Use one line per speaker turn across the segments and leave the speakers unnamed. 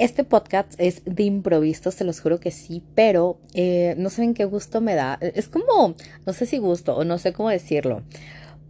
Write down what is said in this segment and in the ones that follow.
Este podcast es de improviso, se los juro que sí, pero eh, no saben qué gusto me da. Es como, no sé si gusto o no sé cómo decirlo,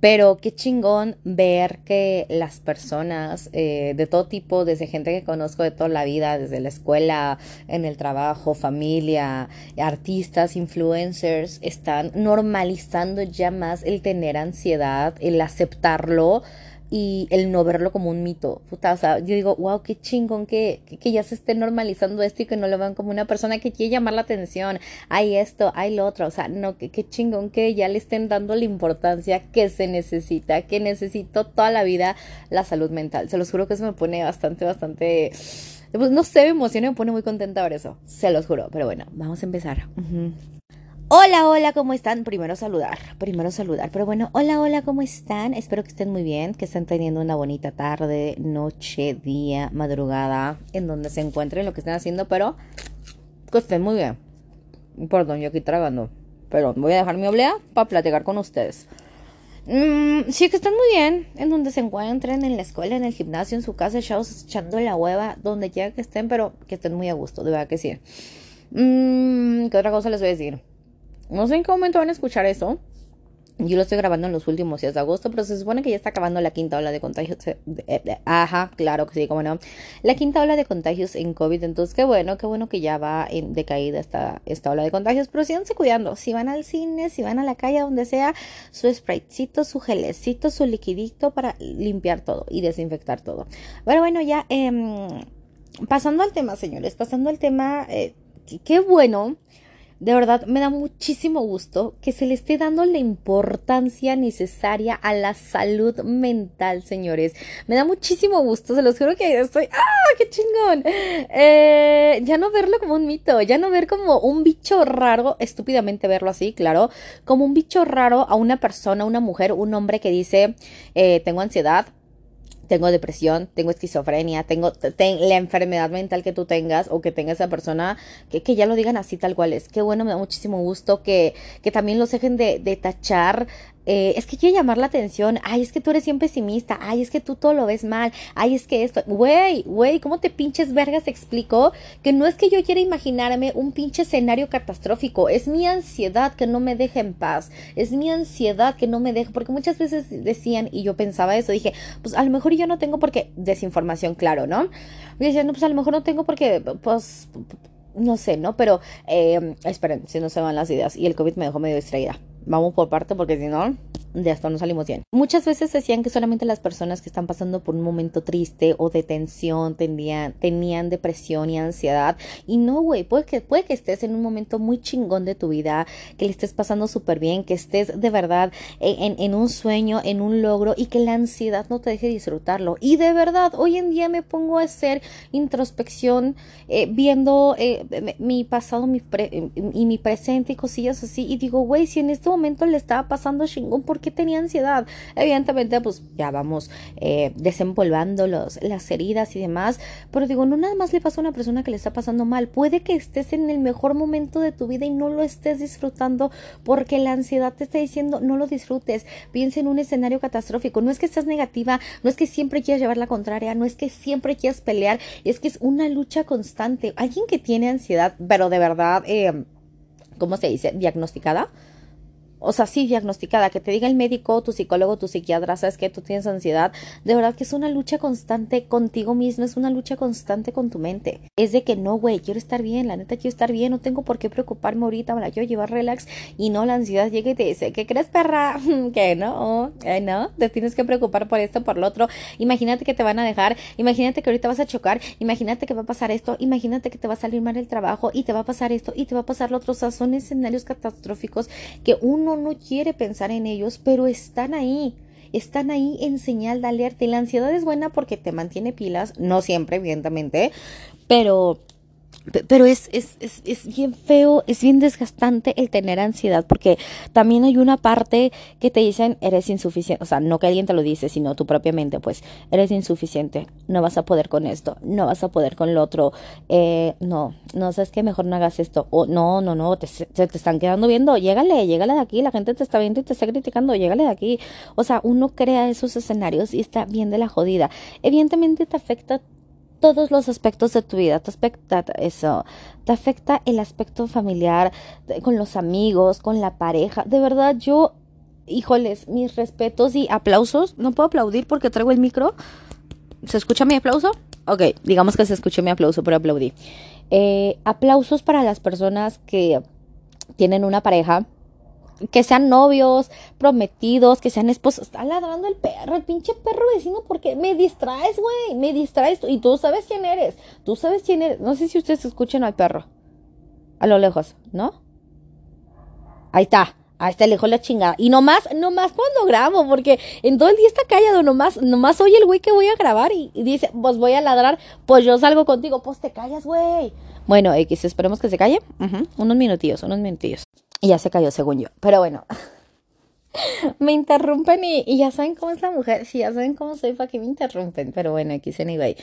pero qué chingón ver que las personas eh, de todo tipo, desde gente que conozco de toda la vida, desde la escuela, en el trabajo, familia, artistas, influencers, están normalizando ya más el tener ansiedad, el aceptarlo y el no verlo como un mito. Puta, o sea, yo digo, wow, qué chingón que, que, ya se esté normalizando esto y que no lo vean como una persona que quiere llamar la atención. Hay esto, hay lo otro. O sea, no, que, qué chingón que ya le estén dando la importancia que se necesita, que necesito toda la vida la salud mental. Se los juro que eso me pone bastante, bastante. Pues no sé, me emociona y me pone muy contenta ver eso. Se los juro. Pero bueno, vamos a empezar. Hola, hola, ¿cómo están? Primero saludar, primero saludar. Pero bueno, hola, hola, ¿cómo están? Espero que estén muy bien, que estén teniendo una bonita tarde, noche, día, madrugada, en donde se encuentren lo que estén haciendo, pero que estén muy bien. Perdón, yo aquí tragando, pero voy a dejar mi oblea para platicar con ustedes. Mm, sí, que estén muy bien, en donde se encuentren, en la escuela, en el gimnasio, en su casa, echados, echando la hueva, donde quiera que estén, pero que estén muy a gusto, de verdad que sí. Mm, ¿Qué otra cosa les voy a decir? No sé en qué momento van a escuchar eso. Yo lo estoy grabando en los últimos días de agosto, pero se supone que ya está acabando la quinta ola de contagios. Ajá, claro que sí, cómo no. La quinta ola de contagios en COVID. Entonces, qué bueno, qué bueno que ya va en decaída esta, esta ola de contagios. Pero síganse cuidando. Si van al cine, si van a la calle, donde sea, su spraycito, su gelecito, su liquidito para limpiar todo y desinfectar todo. Pero bueno, ya em, pasando al tema, señores, pasando al tema, eh, qué bueno de verdad, me da muchísimo gusto que se le esté dando la importancia necesaria a la salud mental, señores. Me da muchísimo gusto, se los juro que estoy, ¡ah, qué chingón! Eh, ya no verlo como un mito, ya no ver como un bicho raro, estúpidamente verlo así, claro, como un bicho raro a una persona, una mujer, un hombre que dice, eh, tengo ansiedad, tengo depresión, tengo esquizofrenia, tengo la enfermedad mental que tú tengas o que tenga esa persona, que, que, ya lo digan así tal cual es. Qué bueno, me da muchísimo gusto que, que también los dejen de, de tachar eh, es que quiere llamar la atención, ay, es que tú eres siempre pesimista, ay, es que tú todo lo ves mal, ay, es que esto, güey, güey, ¿cómo te pinches vergas explico? Que no es que yo quiera imaginarme un pinche escenario catastrófico, es mi ansiedad que no me deja en paz, es mi ansiedad que no me deja, porque muchas veces decían, y yo pensaba eso, dije, pues a lo mejor yo no tengo porque, desinformación, claro, ¿no? Y decían, no, pues a lo mejor no tengo porque, pues, no sé, ¿no? Pero, eh, esperen, si no se van las ideas, y el COVID me dejó medio distraída. Vamos por parte porque si no, de esto no salimos bien. Muchas veces decían que solamente las personas que están pasando por un momento triste o de tensión tenían, tenían depresión y ansiedad. Y no, güey, puede que, puede que estés en un momento muy chingón de tu vida, que le estés pasando súper bien, que estés de verdad en, en, un sueño, en un logro y que la ansiedad no te deje disfrutarlo. Y de verdad, hoy en día me pongo a hacer introspección eh, viendo eh, mi pasado mi y mi presente y cosillas así. Y digo, güey, si en este momento le estaba pasando chingón, ¿por que tenía ansiedad. Evidentemente, pues ya vamos eh, desempolvando los, las heridas y demás. Pero digo, no nada más le pasa a una persona que le está pasando mal. Puede que estés en el mejor momento de tu vida y no lo estés disfrutando porque la ansiedad te está diciendo no lo disfrutes. Piensa en un escenario catastrófico. No es que estés negativa, no es que siempre quieras llevar la contraria, no es que siempre quieras pelear, es que es una lucha constante. Alguien que tiene ansiedad, pero de verdad, eh, ¿cómo se dice? Diagnosticada o sea, sí diagnosticada, que te diga el médico, tu psicólogo, tu psiquiatra, sabes que tú tienes ansiedad, de verdad que es una lucha constante contigo mismo, es una lucha constante con tu mente. Es de que no, güey, quiero estar bien, la neta quiero estar bien, no tengo por qué preocuparme ahorita, me la quiero llevar relax y no, la ansiedad llega y te dice, ¿qué crees, perra? que no, que no, te tienes que preocupar por esto, por lo otro. Imagínate que te van a dejar, imagínate que ahorita vas a chocar, imagínate que va a pasar esto, imagínate que te va a salir mal el trabajo y te va a pasar esto y te va a pasar lo otro. O sea, son escenarios catastróficos que uno no quiere pensar en ellos, pero están ahí. Están ahí en señal de alerta. Y la ansiedad es buena porque te mantiene pilas, no siempre, evidentemente, pero pero es, es, es, es, bien feo, es bien desgastante el tener ansiedad, porque también hay una parte que te dicen, eres insuficiente, o sea, no que alguien te lo dice, sino tú propiamente, pues, eres insuficiente, no vas a poder con esto, no vas a poder con lo otro, eh, no, no, sabes que mejor no hagas esto, o no, no, no, te, se te están quedando viendo, llégale, llégale de aquí, la gente te está viendo y te está criticando, llégale de aquí, o sea, uno crea esos escenarios y está bien de la jodida, evidentemente te afecta todos los aspectos de tu vida. Te afecta eso, te afecta el aspecto familiar, con los amigos, con la pareja. De verdad, yo, híjoles, mis respetos y aplausos. No puedo aplaudir porque traigo el micro. ¿Se escucha mi aplauso? Ok, digamos que se escuchó mi aplauso, pero aplaudí. Eh, aplausos para las personas que tienen una pareja que sean novios, prometidos, que sean esposos. Está ladrando el perro, el pinche perro vecino, porque me distraes, güey, me distraes. Y tú sabes quién eres, tú sabes quién eres. No sé si ustedes escuchan al perro. A lo lejos, ¿no? Ahí está. Ahí está lejos la chingada. Y nomás, nomás cuando grabo, porque en todo el día está callado, nomás, nomás oye el güey que voy a grabar y, dice, pues voy a ladrar, pues yo salgo contigo, pues te callas, güey. Bueno, X, esperemos que se calle. Unos minutillos, unos minutillos. Y ya se cayó, según yo. Pero bueno, me interrumpen y, ya saben cómo es la mujer. Si ya saben cómo soy, ¿para qué me interrumpen? Pero bueno, aquí se anyway.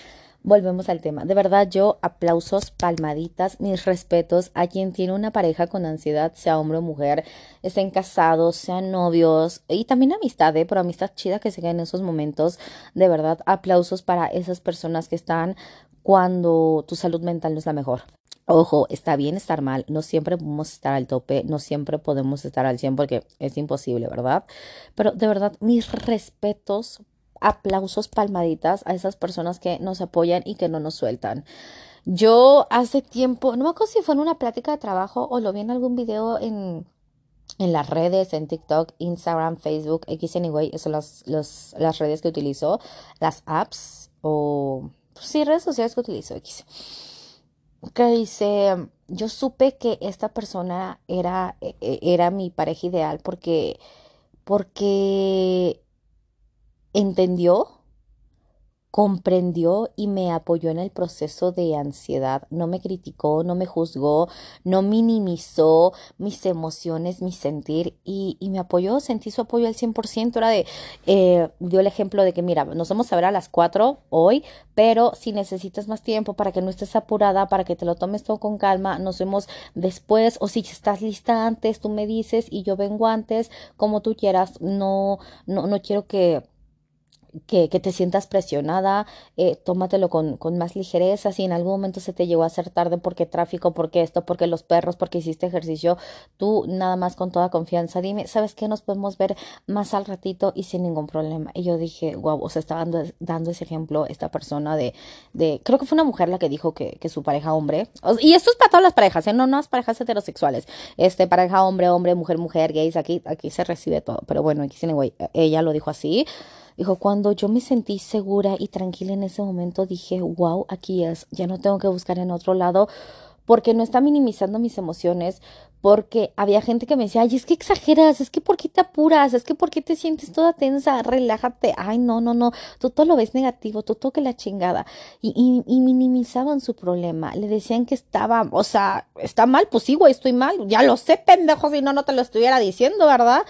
Volvemos al tema. De verdad, yo aplausos, palmaditas, mis respetos a quien tiene una pareja con ansiedad, sea hombre o mujer, estén casados, sean novios y también amistad, ¿eh? pero amistad chida que se en esos momentos. De verdad, aplausos para esas personas que están cuando tu salud mental no es la mejor. Ojo, está bien estar mal, no siempre podemos estar al tope, no siempre podemos estar al 100 porque es imposible, ¿verdad? Pero de verdad, mis respetos, aplausos, palmaditas a esas personas que nos apoyan y que no nos sueltan. Yo hace tiempo, no me acuerdo si fue en una plática de trabajo o lo vi en algún video en, en las redes, en TikTok, Instagram, Facebook, X anyway, son las, las redes que utilizo, las apps o sí, redes sociales que utilizo X que dice, yo supe que esta persona era, e, e, era mi pareja ideal porque, porque entendió comprendió y me apoyó en el proceso de ansiedad. No me criticó, no me juzgó, no minimizó mis emociones, mi sentir y, me apoyó, sentí su apoyo al 100%. Era de, eh, dio el ejemplo de que, mira, nos vamos a ver a las 4 hoy, pero si necesitas más tiempo para que no estés apurada, para que te lo tomes todo con calma, nos vemos después o si estás lista antes, tú me dices y yo vengo antes, como tú quieras. No, no, no quiero que que, que, te sientas presionada, eh, tómatelo con, con, más ligereza. Si en algún momento se te llegó a hacer tarde porque tráfico, porque esto, porque los perros, porque hiciste ejercicio, tú nada más con toda confianza, dime, ¿sabes qué? Nos podemos ver más al ratito y sin ningún problema. Y yo dije, wow, o sea, estaba dando, dando ese ejemplo esta persona de, de, creo que fue una mujer la que dijo que, que su pareja hombre, y esto es para todas las parejas, ¿eh? no, no las parejas heterosexuales, este, pareja hombre, hombre, mujer, mujer, gays, aquí, aquí se recibe todo. Pero bueno, aquí, anyway, ella lo dijo así. Dijo, cuando yo me sentí segura y tranquila en ese momento, dije, wow, aquí es, ya no tengo que buscar en otro lado, porque no está minimizando mis emociones, porque había gente que me decía, ay, es que exageras, es que por qué te apuras, es que por qué te sientes toda tensa, relájate, ay, no, no, no, tú todo lo ves negativo, tú toque la chingada. Y, y, y, minimizaban su problema, le decían que estaba, o sea, está mal, pues sí, güey, estoy mal, ya lo sé, pendejo, si no, no te lo estuviera diciendo, ¿verdad?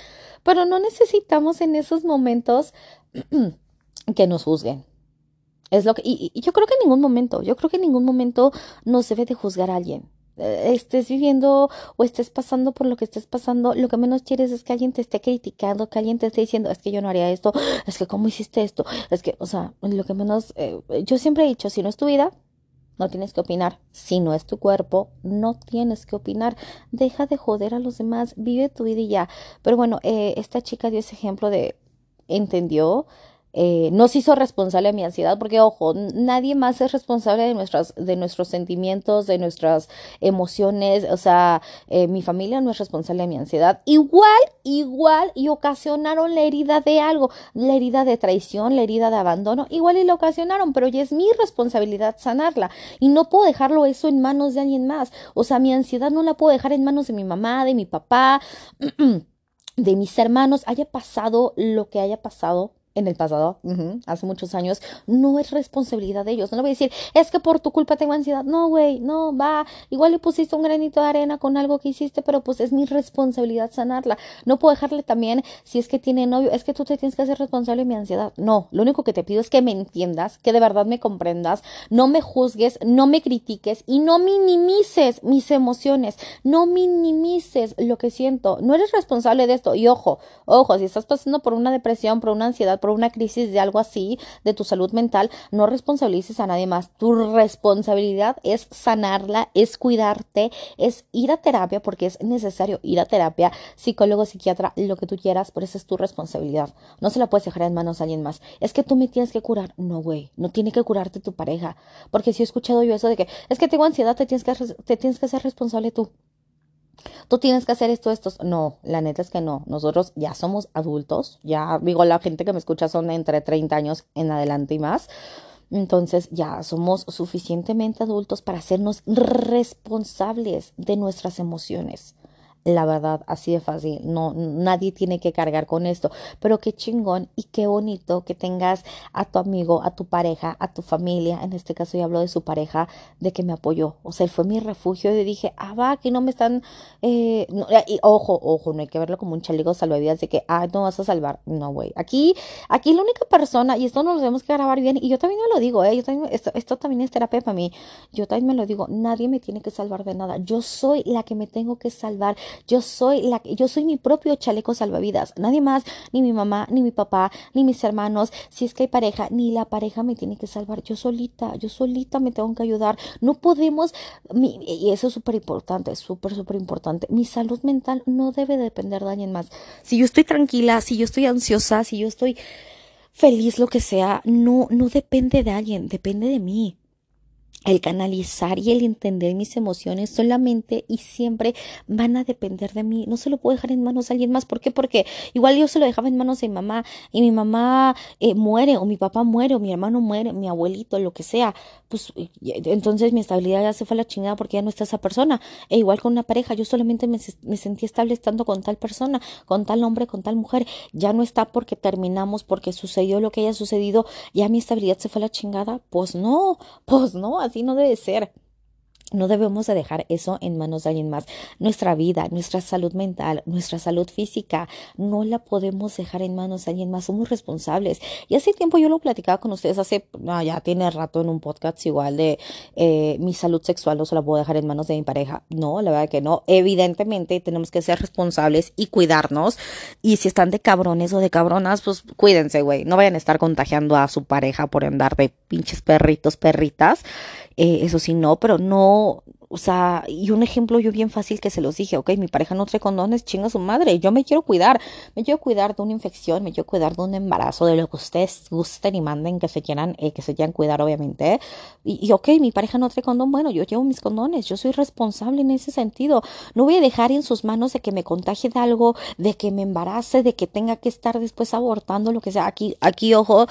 Pero no necesitamos en esos momentos que nos juzguen. Es lo que, y, yo creo que en ningún momento, yo creo que en ningún momento nos debe de juzgar a alguien. Eh, estés viviendo o estés pasando por lo que estés pasando, lo que menos quieres es que alguien te esté criticando, que alguien te esté diciendo, es que yo no haría esto, es que cómo hiciste esto, es que, o sea, lo que menos, eh, yo siempre he dicho, si no es tu vida, no tienes que opinar. Si no es tu cuerpo, no tienes que opinar. Deja de joder a los demás, vive tu vida y ya. Pero bueno, eh, esta chica dio ese ejemplo de entendió, eh, nos hizo responsable de mi ansiedad, porque ojo, nadie más es responsable de, nuestras, de nuestros sentimientos, de nuestras emociones, o sea, eh, mi familia no es responsable de mi ansiedad. Igual, igual, y ocasionaron la herida de algo, la herida de traición, la herida de abandono, igual y lo ocasionaron, pero ya es mi responsabilidad sanarla, y no puedo dejarlo eso en manos de alguien más, o sea, mi ansiedad no la puedo dejar en manos de mi mamá, de mi papá. de mis hermanos haya pasado lo que haya pasado en el pasado, hace muchos años, no es responsabilidad de ellos. No le voy a decir, es que por tu culpa tengo ansiedad. No, güey, no, va. Igual le pusiste un granito de arena con algo que hiciste, pero pues es mi responsabilidad sanarla. No puedo dejarle también, si es que tiene novio, es que tú te tienes que hacer responsable de mi ansiedad. No, lo único que te pido es que me entiendas, que de verdad me comprendas, no me juzgues, no me critiques y no minimices mis emociones. No minimices lo que siento. No eres responsable de esto. Y ojo, ojo, si estás pasando por una depresión, por una ansiedad, por una crisis de algo así, de tu salud mental, no responsabilices a nadie más. Tu responsabilidad es sanarla, es cuidarte, es ir a terapia porque es necesario ir a terapia, psicólogo, psiquiatra, lo que tú quieras, pero esa es tu responsabilidad. No se la puedes dejar en manos a alguien más. Es que tú me tienes que curar. No, güey, no tiene que curarte tu pareja. Porque si he escuchado yo eso de que es que tengo ansiedad, te tienes que, te tienes que ser responsable tú tú tienes que hacer esto, esto. No, la neta es que no. Nosotros ya somos adultos. Ya digo, la gente que me escucha son entre 30 años en adelante y más. Entonces ya somos suficientemente adultos para hacernos responsables de nuestras emociones la verdad, así de fácil. No, nadie tiene que cargar con esto. Pero qué chingón y qué bonito que tengas a tu amigo, a tu pareja, a tu familia. En este caso, yo hablo de su pareja, de que me apoyó. O sea, él fue mi refugio y dije, ah, va, aquí no me están. Eh, y, ojo, ojo, no hay que verlo como un chaleco salvavidas de que, ah, no vas a salvar. No, güey. Aquí, aquí la única persona, y esto nos lo tenemos que grabar bien, y yo también me lo digo, ¿eh? Yo también, esto, esto también es terapia para mí. Yo también me lo digo, nadie me tiene que salvar de nada. Yo soy la que me tengo que salvar. Yo soy la yo soy mi propio chaleco salvavidas. Nadie más, ni mi mamá, ni mi papá, ni mis hermanos, si es que hay pareja, ni la pareja me tiene que salvar. Yo solita, yo solita me tengo que ayudar. No podemos, y eso es súper importante, súper, súper importante. Mi salud mental no debe depender de alguien más. Si yo estoy tranquila, si yo estoy ansiosa, si yo estoy feliz, lo que sea, no, no depende de alguien, depende de mí el canalizar y el entender mis emociones solamente y siempre van a depender de mí. No se lo puedo dejar en manos de alguien más. ¿Por qué? Porque igual yo se lo dejaba en manos de mi mamá y mi mamá eh, muere o mi papá muere o mi hermano muere, mi abuelito, lo que sea. Pues entonces mi estabilidad ya se fue a la chingada porque ya no está esa persona. E igual con una pareja, yo solamente me, me sentí estable estando con tal persona, con tal hombre, con tal mujer. Ya no está porque terminamos, porque sucedió lo que haya sucedido, ya mi estabilidad se fue a la chingada. Pues no, pues no, así no debe ser. No debemos de dejar eso en manos de alguien más. Nuestra vida, nuestra salud mental, nuestra salud física, no la podemos dejar en manos de alguien más. Somos responsables. Y hace tiempo yo lo platicaba con ustedes, hace, ya tiene rato en un podcast igual de eh, mi salud sexual no se la puedo dejar en manos de mi pareja. No, la verdad que no. Evidentemente tenemos que ser responsables y cuidarnos. Y si están de cabrones o de cabronas, pues cuídense, güey. No vayan a estar contagiando a su pareja por andar de pinches perritos, perritas. Eh, eso sí, no, pero no, o sea, y un ejemplo yo bien fácil que se los dije, ok, mi pareja no trae condones, chinga su madre, yo me quiero cuidar, me quiero cuidar de una infección, me quiero cuidar de un embarazo, de lo que ustedes gusten y manden que se quieran, eh, que se quieran cuidar, obviamente. Y, y, ok, mi pareja no trae condón, bueno, yo llevo mis condones, yo soy responsable en ese sentido. No voy a dejar en sus manos de que me contagie de algo, de que me embarace, de que tenga que estar después abortando, lo que sea. Aquí, aquí, ojo,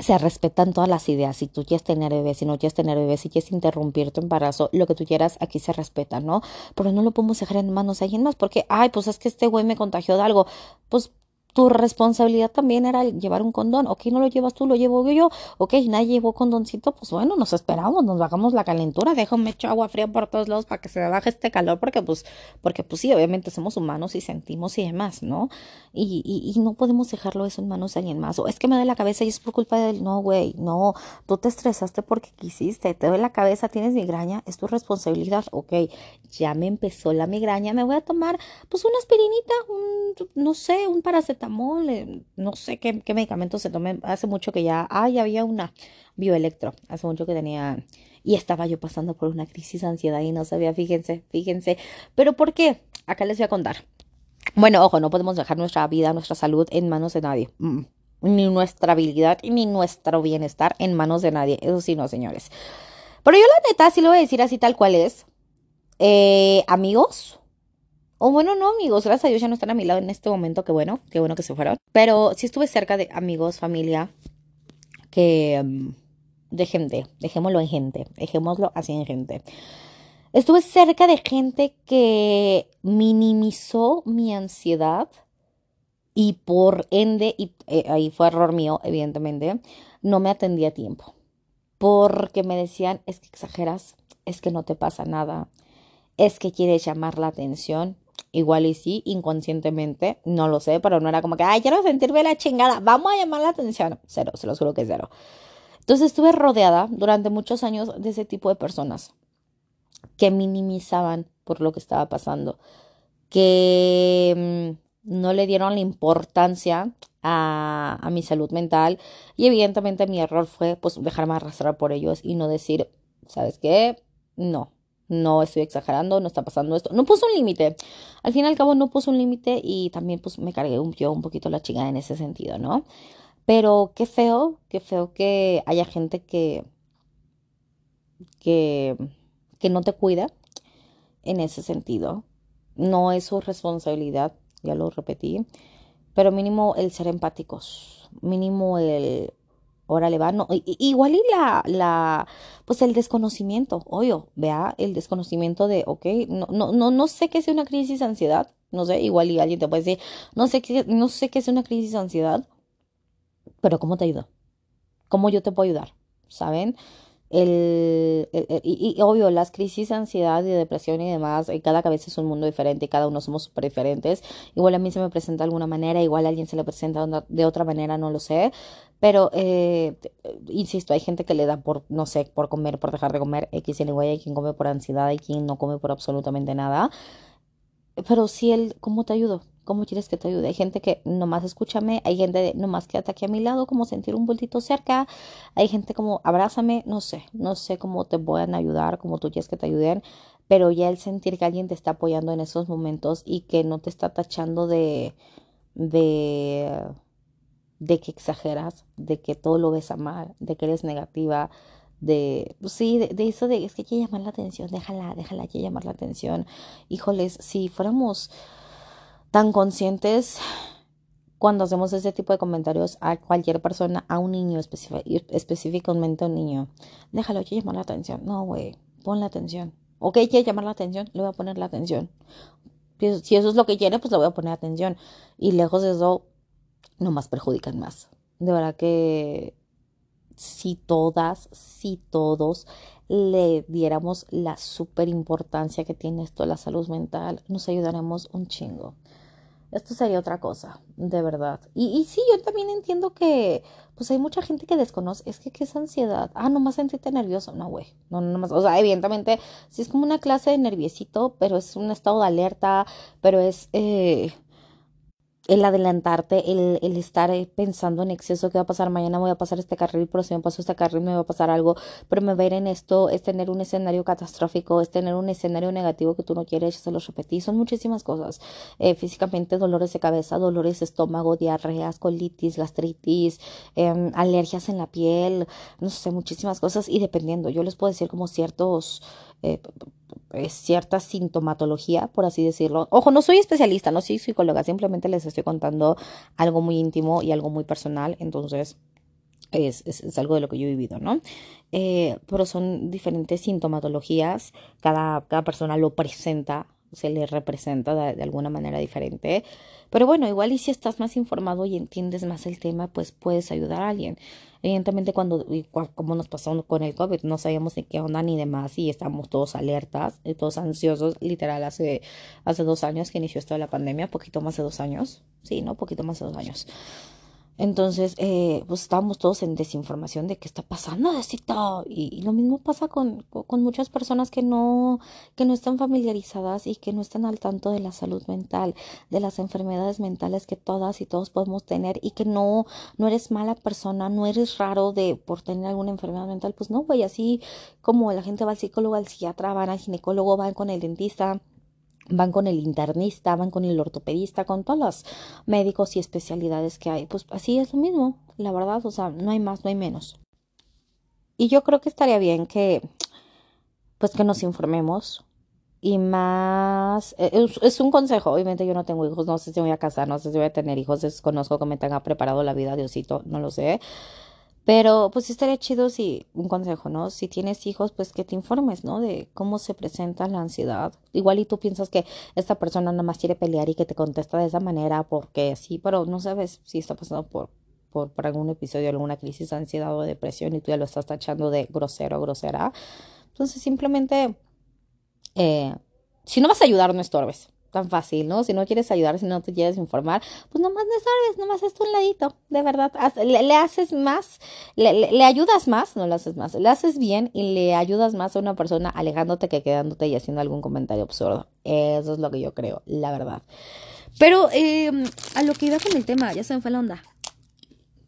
se respetan todas las ideas. Si tú quieres tener bebé, si no quieres tener bebé, si quieres interrumpir tu embarazo, lo que tú quieras, aquí se respeta, ¿no? Pero no lo podemos dejar en manos de alguien más porque, ay, pues es que este güey me contagió de algo. Pues tu responsabilidad también era llevar un condón. Ok, no lo llevas tú, lo llevo yo. Ok, nadie llevó condoncito, pues bueno, nos esperamos, nos bajamos la calentura, déjame echar agua fría por todos lados para que se baje este calor, porque pues, porque pues sí, obviamente somos humanos y sentimos y demás, ¿no? Y, y, y no podemos dejarlo eso en manos de alguien más. O es que me da la cabeza y es por culpa de él. No, güey, no, tú te estresaste porque quisiste, te duele la cabeza, tienes migraña, es tu responsabilidad. Ok, ya me empezó la migraña, me voy a tomar pues una aspirinita, un, no sé, un paracetamol eh, no sé qué, qué medicamento se tomé. Hace mucho que ya, ay, había una bioelectro. Hace mucho que tenía, y estaba yo pasando por una crisis de ansiedad y no sabía, fíjense, fíjense. Pero ¿por qué? Acá les voy a contar. Bueno, ojo, no podemos dejar nuestra vida, nuestra salud en manos de nadie. Mm, ni nuestra habilidad ni nuestro bienestar en manos de nadie. Eso sí, no, señores. Pero yo la neta sí lo voy a decir así tal cual es. Eh, amigos, o bueno, no amigos, gracias a Dios ya no están a mi lado en este momento, qué bueno, qué bueno que se fueron. Pero sí estuve cerca de amigos, familia, que mm, de gente, dejémoslo en gente, dejémoslo así en gente. Estuve cerca de gente que minimizó mi ansiedad y por ende, y eh, ahí fue error mío, evidentemente, no me atendí a tiempo. Porque me decían, es que exageras, es que no te pasa nada, es que quieres llamar la atención. Igual y sí, inconscientemente, no lo sé, pero no era como que, ay, quiero sentirme la chingada, vamos a llamar la atención. Cero, se lo juro que cero. Entonces estuve rodeada durante muchos años de ese tipo de personas que minimizaban por lo que estaba pasando, que no le dieron la importancia a, a, mi salud mental y evidentemente mi error fue pues dejarme arrastrar por ellos y no decir, ¿sabes qué? No, no estoy exagerando, no está pasando esto. No puso un límite. Al fin y al cabo no puso un límite y también pues me cargué un, yo un poquito la chingada en ese sentido, ¿no? Pero qué feo, qué feo que haya gente que, que, que no te cuida en ese sentido. No es su responsabilidad, ya lo repetí, pero mínimo el ser empáticos, mínimo el órale va, no, igual y la, la, pues el desconocimiento, obvio, vea, el desconocimiento de, ok, no, no, no, no sé qué es una crisis de ansiedad, no sé, igual y alguien te puede decir, no sé qué, no sé qué es una crisis de ansiedad, pero ¿cómo te ayudo? ¿Cómo yo te puedo ayudar? ¿Saben? El, y, obvio, las crisis de ansiedad y de depresión y demás, y cada cabeza es un mundo diferente cada uno somos súper diferentes. Igual a mí se me presenta de alguna manera, igual a alguien se le presenta de otra manera, no lo sé. Pero, eh, insisto, hay gente que le da por, no sé, por comer, por dejar de comer, X y Y, hay quien come por ansiedad, hay quien no come por absolutamente nada. Pero si él, ¿cómo te ayudo? ¿Cómo quieres que te ayude? Hay gente que nomás escúchame, hay gente de nomás quédate aquí a mi lado, como sentir un bultito cerca, hay gente como abrázame, no sé, no sé cómo te puedan ayudar, cómo tú quieres que te ayuden, pero ya el sentir que alguien te está apoyando en esos momentos y que no te está tachando de, de de que exageras, de que todo lo ves a mal, de que eres negativa, de, pues sí, de, eso de, es que hay que llamar la atención, déjala, déjala, hay que llamar la atención. Híjoles, si fuéramos tan conscientes cuando hacemos ese tipo de comentarios a cualquier persona, a un niño específicamente a un niño, déjalo, hay que llamar la atención. No, güey, pon la atención. Ok, quiere llamar la atención, le voy a poner la atención. Si eso es lo que quiere, pues le voy a poner atención. Y lejos de eso, no más perjudican más. De verdad que si todas, si todos le diéramos la super importancia que tiene esto la salud mental, nos ayudaremos un chingo. Esto sería otra cosa, de verdad. Y, y sí, yo también entiendo que, pues hay mucha gente que desconoce, es que, ¿qué es ansiedad? Ah, nomás sentirte nervioso. No, güey, no, no, nomás, o sea, evidentemente, sí es como una clase de nerviosito, pero es un estado de alerta, pero es, eh, el adelantarte, el, el, estar eh, pensando en exceso, qué va a pasar mañana, voy a pasar este carril, pero si me paso este carril me va a pasar algo, pero me va en esto, es tener un escenario catastrófico, es tener un escenario negativo que tú no quieres, se los repetí, son muchísimas cosas, eh, físicamente dolores de cabeza, dolores de estómago, diarreas, colitis, gastritis, em, alergias en la piel, no sé, muchísimas cosas. Y dependiendo, yo les puedo decir como ciertos eh, cierta sintomatología, por así decirlo. Ojo, no soy especialista, no soy psicóloga, simplemente les estoy contando algo muy íntimo y algo muy personal, entonces es, es, algo de lo que yo he vivido, ¿no? Eh, pero son diferentes sintomatologías, cada, cada persona lo presenta, se le representa de, alguna manera diferente. Pero bueno, igual y si estás más informado y entiendes más el tema, pues puedes ayudar a alguien. Evidentemente cuando, como nos pasó con el COVID, no sabíamos ni qué onda ni demás y estábamos todos alertas, y todos ansiosos, literal, hace, hace dos años que inició esto de la pandemia, poquito más de dos años, sí, ¿no? Poquito más de dos años. Entonces, eh, pues estábamos todos en desinformación de qué está pasando, de Y, y, lo mismo pasa con, con, muchas personas que no, que no están familiarizadas y que no están al tanto de la salud mental, de las enfermedades mentales que todas y todos podemos tener y que no, no eres mala persona, no eres raro de por tener alguna enfermedad mental. Pues no, güey, así como la gente va al psicólogo, al psiquiatra, van al ginecólogo, van con el dentista van con el internista, van con el ortopedista, con todos los médicos y especialidades que hay. Pues así es lo mismo, la verdad, o sea, no hay más, no hay menos. Y yo creo que estaría bien que, pues que nos informemos y más, e, es, un consejo, obviamente yo no tengo hijos, no sé si voy a casar, no sé si voy a tener hijos, desconozco que me tenga preparado la vida, Diosito, no lo sé. Pero pues estaría chido si, un consejo, ¿no? Si tienes hijos, pues que te informes, ¿no? De cómo se presenta la ansiedad. Igual y tú piensas que esta persona nada más quiere pelear y que te contesta de esa manera porque sí, pero no sabes si está pasando por, por, algún episodio, alguna crisis de ansiedad o depresión y tú ya lo estás tachando de grosero grosera. Entonces simplemente, eh, si no vas a ayudar, no estorbes tan fácil, ¿no? Si no quieres ayudar, si no te quieres informar, pues nomás no sabes, nomás es un ladito, de verdad. Le, haces más, le, ayudas más, no le haces más, le haces bien y le ayudas más a una persona alejándote que quedándote y haciendo algún comentario absurdo. Eso es lo que yo creo, la verdad. Pero eh, a lo que iba con el tema, ya se me fue la onda.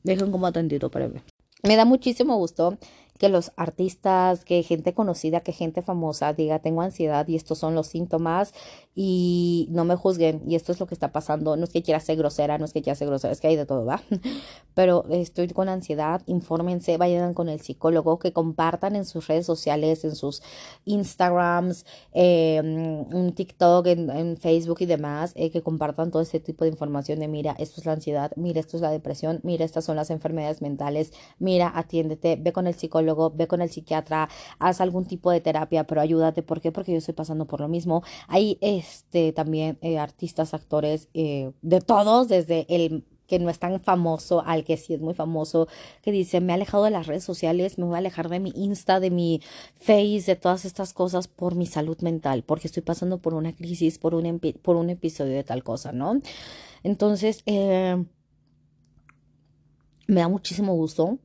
Dejen como atentito, espérenme. Me da muchísimo gusto que los artistas, que gente conocida, que gente famosa diga tengo ansiedad y estos son los síntomas y no me juzguen y esto es lo que está pasando. No es que quiera ser grosera, no es que quiera ser grosera, es que hay de todo, ¿va? Pero estoy con ansiedad, infórmense, vayan con el psicólogo, que compartan en sus redes sociales, en sus Instagrams, eh, en TikTok, en, Facebook y demás, eh, que compartan todo ese tipo de información de mira, esto es la ansiedad, mira, esto es la depresión, mira, estas son las enfermedades mentales, mira, atiéndete, ve con el psicólogo ve con el psiquiatra, haz algún tipo de terapia, pero ayúdate. ¿Por qué? Porque yo estoy pasando por lo mismo. Hay este también eh, artistas, actores, eh, de todos, desde el que no es tan famoso al que sí es muy famoso, que dice, me he alejado de las redes sociales, me voy a alejar de mi Insta, de mi Face, de todas estas cosas por mi salud mental, porque estoy pasando por una crisis, por un, por un episodio de tal cosa, ¿no? Entonces, eh, me da muchísimo gusto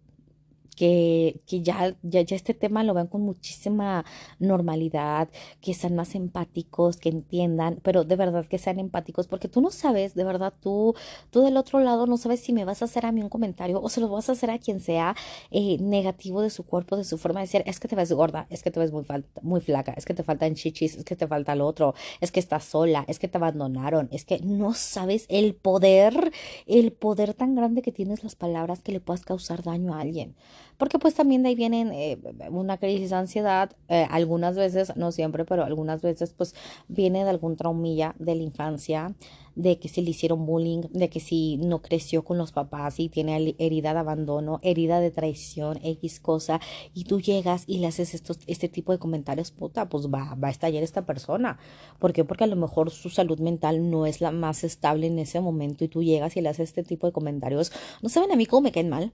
que, que ya, ya, ya este tema lo vean con muchísima normalidad, que sean más empáticos, que entiendan, pero de verdad que sean empáticos, porque tú no sabes, de verdad, tú, tú del otro lado no sabes si me vas a hacer a mí un comentario o se lo vas a hacer a quien sea eh, negativo de su cuerpo, de su forma de ser, es que te ves gorda, es que te ves muy, muy flaca, es que te faltan chichis, es que te falta lo otro, es que estás sola, es que te abandonaron, es que no sabes el poder, el poder tan grande que tienes las palabras que le puedas causar daño a alguien porque pues también de ahí vienen eh, una crisis de ansiedad, eh, algunas veces, no siempre, pero algunas veces pues viene de algún traumilla de la infancia, de que si le hicieron bullying, de que si no creció con los papás y tiene herida de abandono, herida de traición, X cosa, y tú llegas y le haces estos, este tipo de comentarios, puta, pues va, va a estallar esta persona. ¿Por qué? Porque a lo mejor su salud mental no es la más estable en ese momento y tú llegas y le haces este tipo de comentarios. No saben a mí cómo me caen mal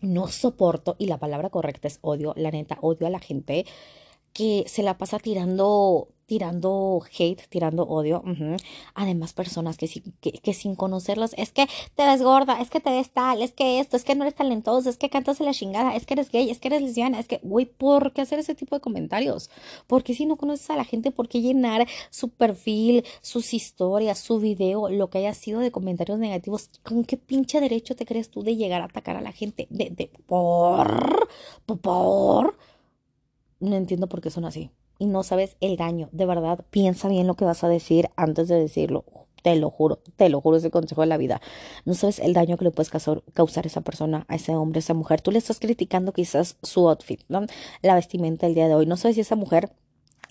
no soporto, y la palabra correcta es odio, la neta, odio a la gente que se la pasa tirando tirando hate, tirando odio. Además, personas que, sin conocerlos, es que te ves gorda, es que te ves tal, es que esto, es que no eres talentoso, es que cantas la chingada, es que eres gay, es que eres lesbiana, es que, güey, ¿por qué hacer ese tipo de comentarios? Porque si no conoces a la gente, ¿por qué llenar su perfil, sus historias, su video, lo que haya sido de comentarios negativos? ¿Con qué pinche derecho te crees tú de llegar a atacar a la gente? De, de, por, por. No entiendo por qué son así y no sabes el daño. De verdad, piensa bien lo que vas a decir antes de decirlo. Te lo juro, te lo juro, es el consejo de la vida. No sabes el daño que le puedes causar, a esa persona, a ese hombre, a esa mujer. Tú le estás criticando quizás su outfit, ¿no? La vestimenta el día de hoy. No sabes si esa mujer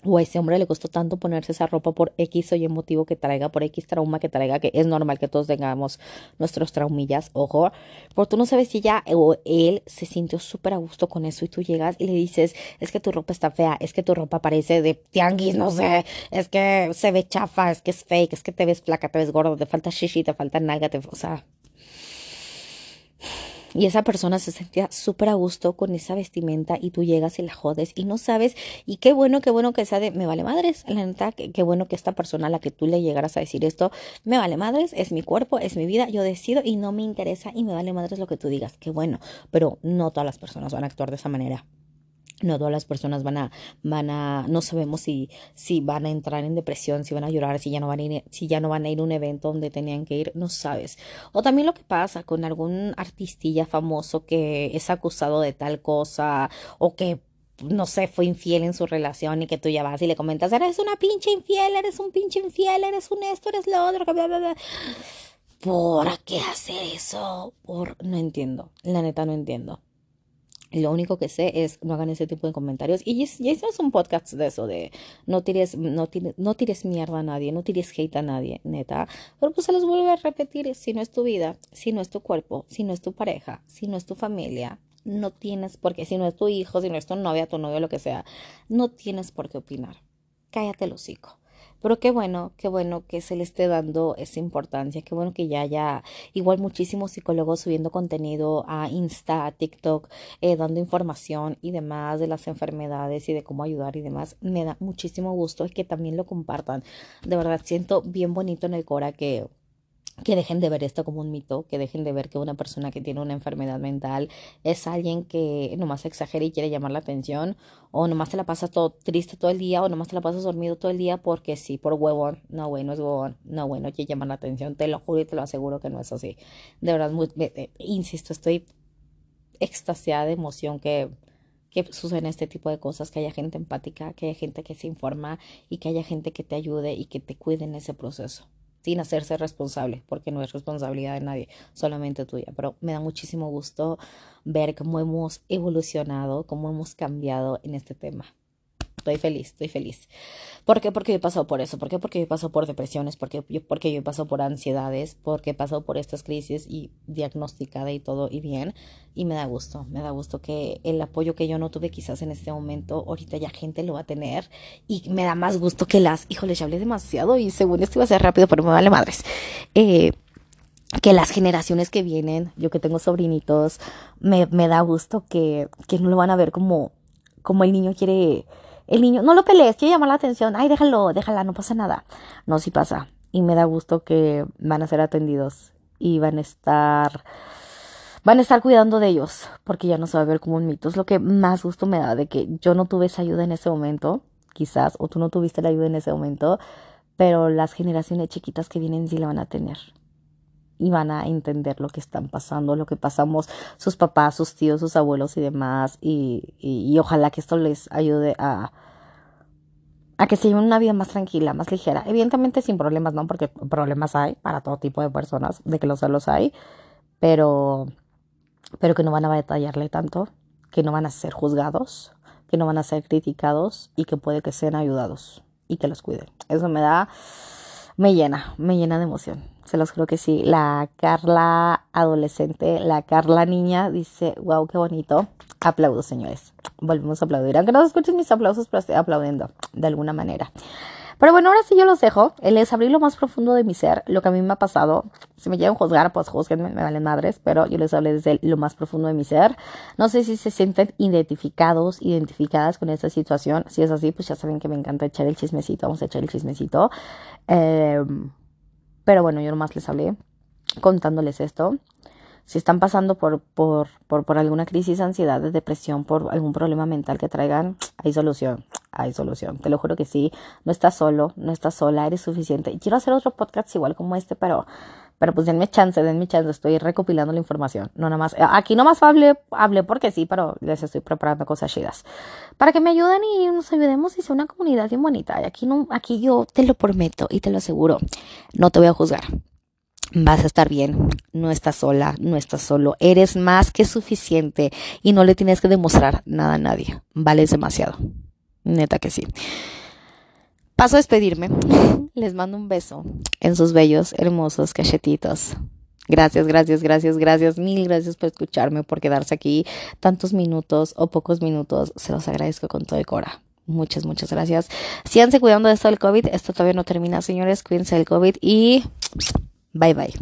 o a ese hombre le costó tanto ponerse esa ropa por X o Y motivo que traiga, por X trauma que traiga, que es normal que todos tengamos nuestros traumillas, ojo, porque tú no sabes si ella o él se sintió súper a gusto con eso y tú llegas y le dices, es que tu ropa está fea, es que tu ropa parece de tianguis, no sé, es que se ve chafa, es que es fake, es que te ves flaca, te ves gordo, te falta shishi, te falta nalga, te, o sea, y esa persona se sentía súper a gusto con esa vestimenta y tú llegas y la jodes y no sabes. Y qué bueno, qué bueno que sea de me vale madres. La neta, qué, bueno que esta persona a la que tú le llegaras a decir esto, me vale madres, es mi cuerpo, es mi vida, yo decido y no me interesa y me vale madres lo que tú digas. Qué bueno. Pero no todas las personas van a actuar de esa manera no todas las personas van a, van a, no sabemos si, si van a entrar en depresión, si van a llorar, si ya no van a ir, si ya no van a ir a un evento donde tenían que ir, no sabes. O también lo que pasa con algún artistilla famoso que es acusado de tal cosa, o que no sé, fue infiel en su relación y que tú ya vas y le comentas, eres una pinche infiel, eres un pinche infiel, eres un esto, eres lo otro, bla, bla, bla. ¿Por qué hacer eso? Por, no entiendo, la neta no entiendo. Lo único que sé es no hagan ese tipo de comentarios. Y ya hicimos un podcast de eso, de no tires, no, tires, no tires mierda a nadie, no tires hate a nadie, neta. Pero pues se los vuelvo a repetir, si no es tu vida, si no es tu cuerpo, si no es tu pareja, si no es tu familia, no tienes por qué, si no es tu hijo, si no es tu novia, tu novio, lo que sea, no tienes por qué opinar. Cállate el hocico. Pero qué bueno, qué bueno que se le esté dando esa importancia, qué bueno que ya haya igual muchísimos psicólogos subiendo contenido a Insta, a TikTok, eh, dando información y demás de las enfermedades y de cómo ayudar y demás. Me da muchísimo gusto que también lo compartan. De verdad, siento bien bonito en el Cora que que dejen de ver esto como un mito, que dejen de ver que una persona que tiene una enfermedad mental es alguien que nomás exagera y quiere llamar la atención, o nomás te la pasas todo triste todo el día, o nomás te la pasas dormido todo el día porque sí, por huevón. No, güey, no es huevón. No, güey, no quiere llamar la atención. Te lo juro y te lo aseguro que no es así. De verdad, muy, insisto, estoy extasiada de emoción que, que suceden este tipo de cosas, que haya gente empática, que haya gente que se informa y que haya gente que te ayude y que te cuide en ese proceso sin hacerse responsable, porque no es responsabilidad de nadie, solamente tuya. Pero me da muchísimo gusto ver cómo hemos evolucionado, cómo hemos cambiado en este tema. Estoy feliz, estoy feliz. ¿Por qué? Porque yo he pasado por eso. ¿Por qué? Porque yo he pasado por depresiones, porque yo, porque yo he pasado por ansiedades, porque he pasado por estas crisis y diagnosticada y todo y bien. Y me da gusto, me da gusto que el apoyo que yo no tuve quizás en este momento, ahorita ya gente lo va a tener. Y me da más gusto que las, híjole, ya hablé demasiado y según esto iba a ser rápido, pero me vale madres. Eh, que las generaciones que vienen, yo que tengo sobrinitos, me, me da gusto que, que no lo van a ver como, como el niño quiere el niño, no lo pelees, quiere llamar la atención, ay, déjalo, déjala, no pasa nada. No, sí pasa. Y me da gusto que van a ser atendidos y van a estar, van a estar cuidando de ellos, porque ya no se va a ver como un mito. Es lo que más gusto me da de que yo no tuve esa ayuda en ese momento, quizás, o tú no tuviste la ayuda en ese momento, pero las generaciones chiquitas que vienen sí la van a tener y van a entender lo que están pasando, lo que pasamos sus papás, sus tíos, sus abuelos y demás. Y, y, ojalá que esto les ayude a, a que se lleven una vida más tranquila, más ligera. Evidentemente sin problemas, ¿no? Porque problemas hay para todo tipo de personas, de que los los hay, pero, pero que no van a batallarle tanto, que no van a ser juzgados, que no van a ser criticados y que puede que sean ayudados y que los cuiden. Eso me da, me llena, me llena de emoción se los creo que sí. La Carla adolescente, la Carla niña dice, wow, qué bonito. Aplaudo, señores. Volvemos a aplaudir. Aunque no escuchen mis aplausos, pero estoy aplaudiendo de alguna manera. Pero bueno, ahora sí yo los dejo. Les abrí lo más profundo de mi ser, lo que a mí me ha pasado. Si me quieren juzgar, pues juzguenme, me valen madres, pero yo les hablé desde lo más profundo de mi ser. No sé si se sienten identificados, identificadas con esta situación. Si es así, pues ya saben que me encanta echar el chismecito. Vamos a echar el chismecito. Eh, pero bueno, yo nomás les hablé contándoles esto. Si están pasando por, por, por, por alguna crisis, ansiedad, de depresión, por algún problema mental que traigan, hay solución, hay solución. Te lo juro que sí. No estás solo, no estás sola, eres suficiente. Y quiero hacer otro podcast igual como este, pero pero pues denme chance, denme chance, estoy recopilando la información. No nada más, aquí nomás hablé, hablé porque sí, pero les estoy preparando cosas chidas. Para que me ayuden y nos ayudemos y sea una comunidad bien bonita. Y aquí no, aquí yo te lo prometo y te lo aseguro, no te voy a juzgar. Vas a estar bien, no estás sola, no estás solo, eres más que suficiente y no le tienes que demostrar nada a nadie. Vales demasiado. Neta que sí. Paso a despedirme. Les mando un beso en sus bellos, hermosos cachetitos. Gracias, gracias, gracias, gracias. Mil gracias por escucharme, por quedarse aquí tantos minutos o pocos minutos. Se los agradezco con todo el cora. Muchas, muchas gracias. Síganse cuidando de esto del COVID. Esto todavía no termina, señores. Cuídense del COVID y bye bye.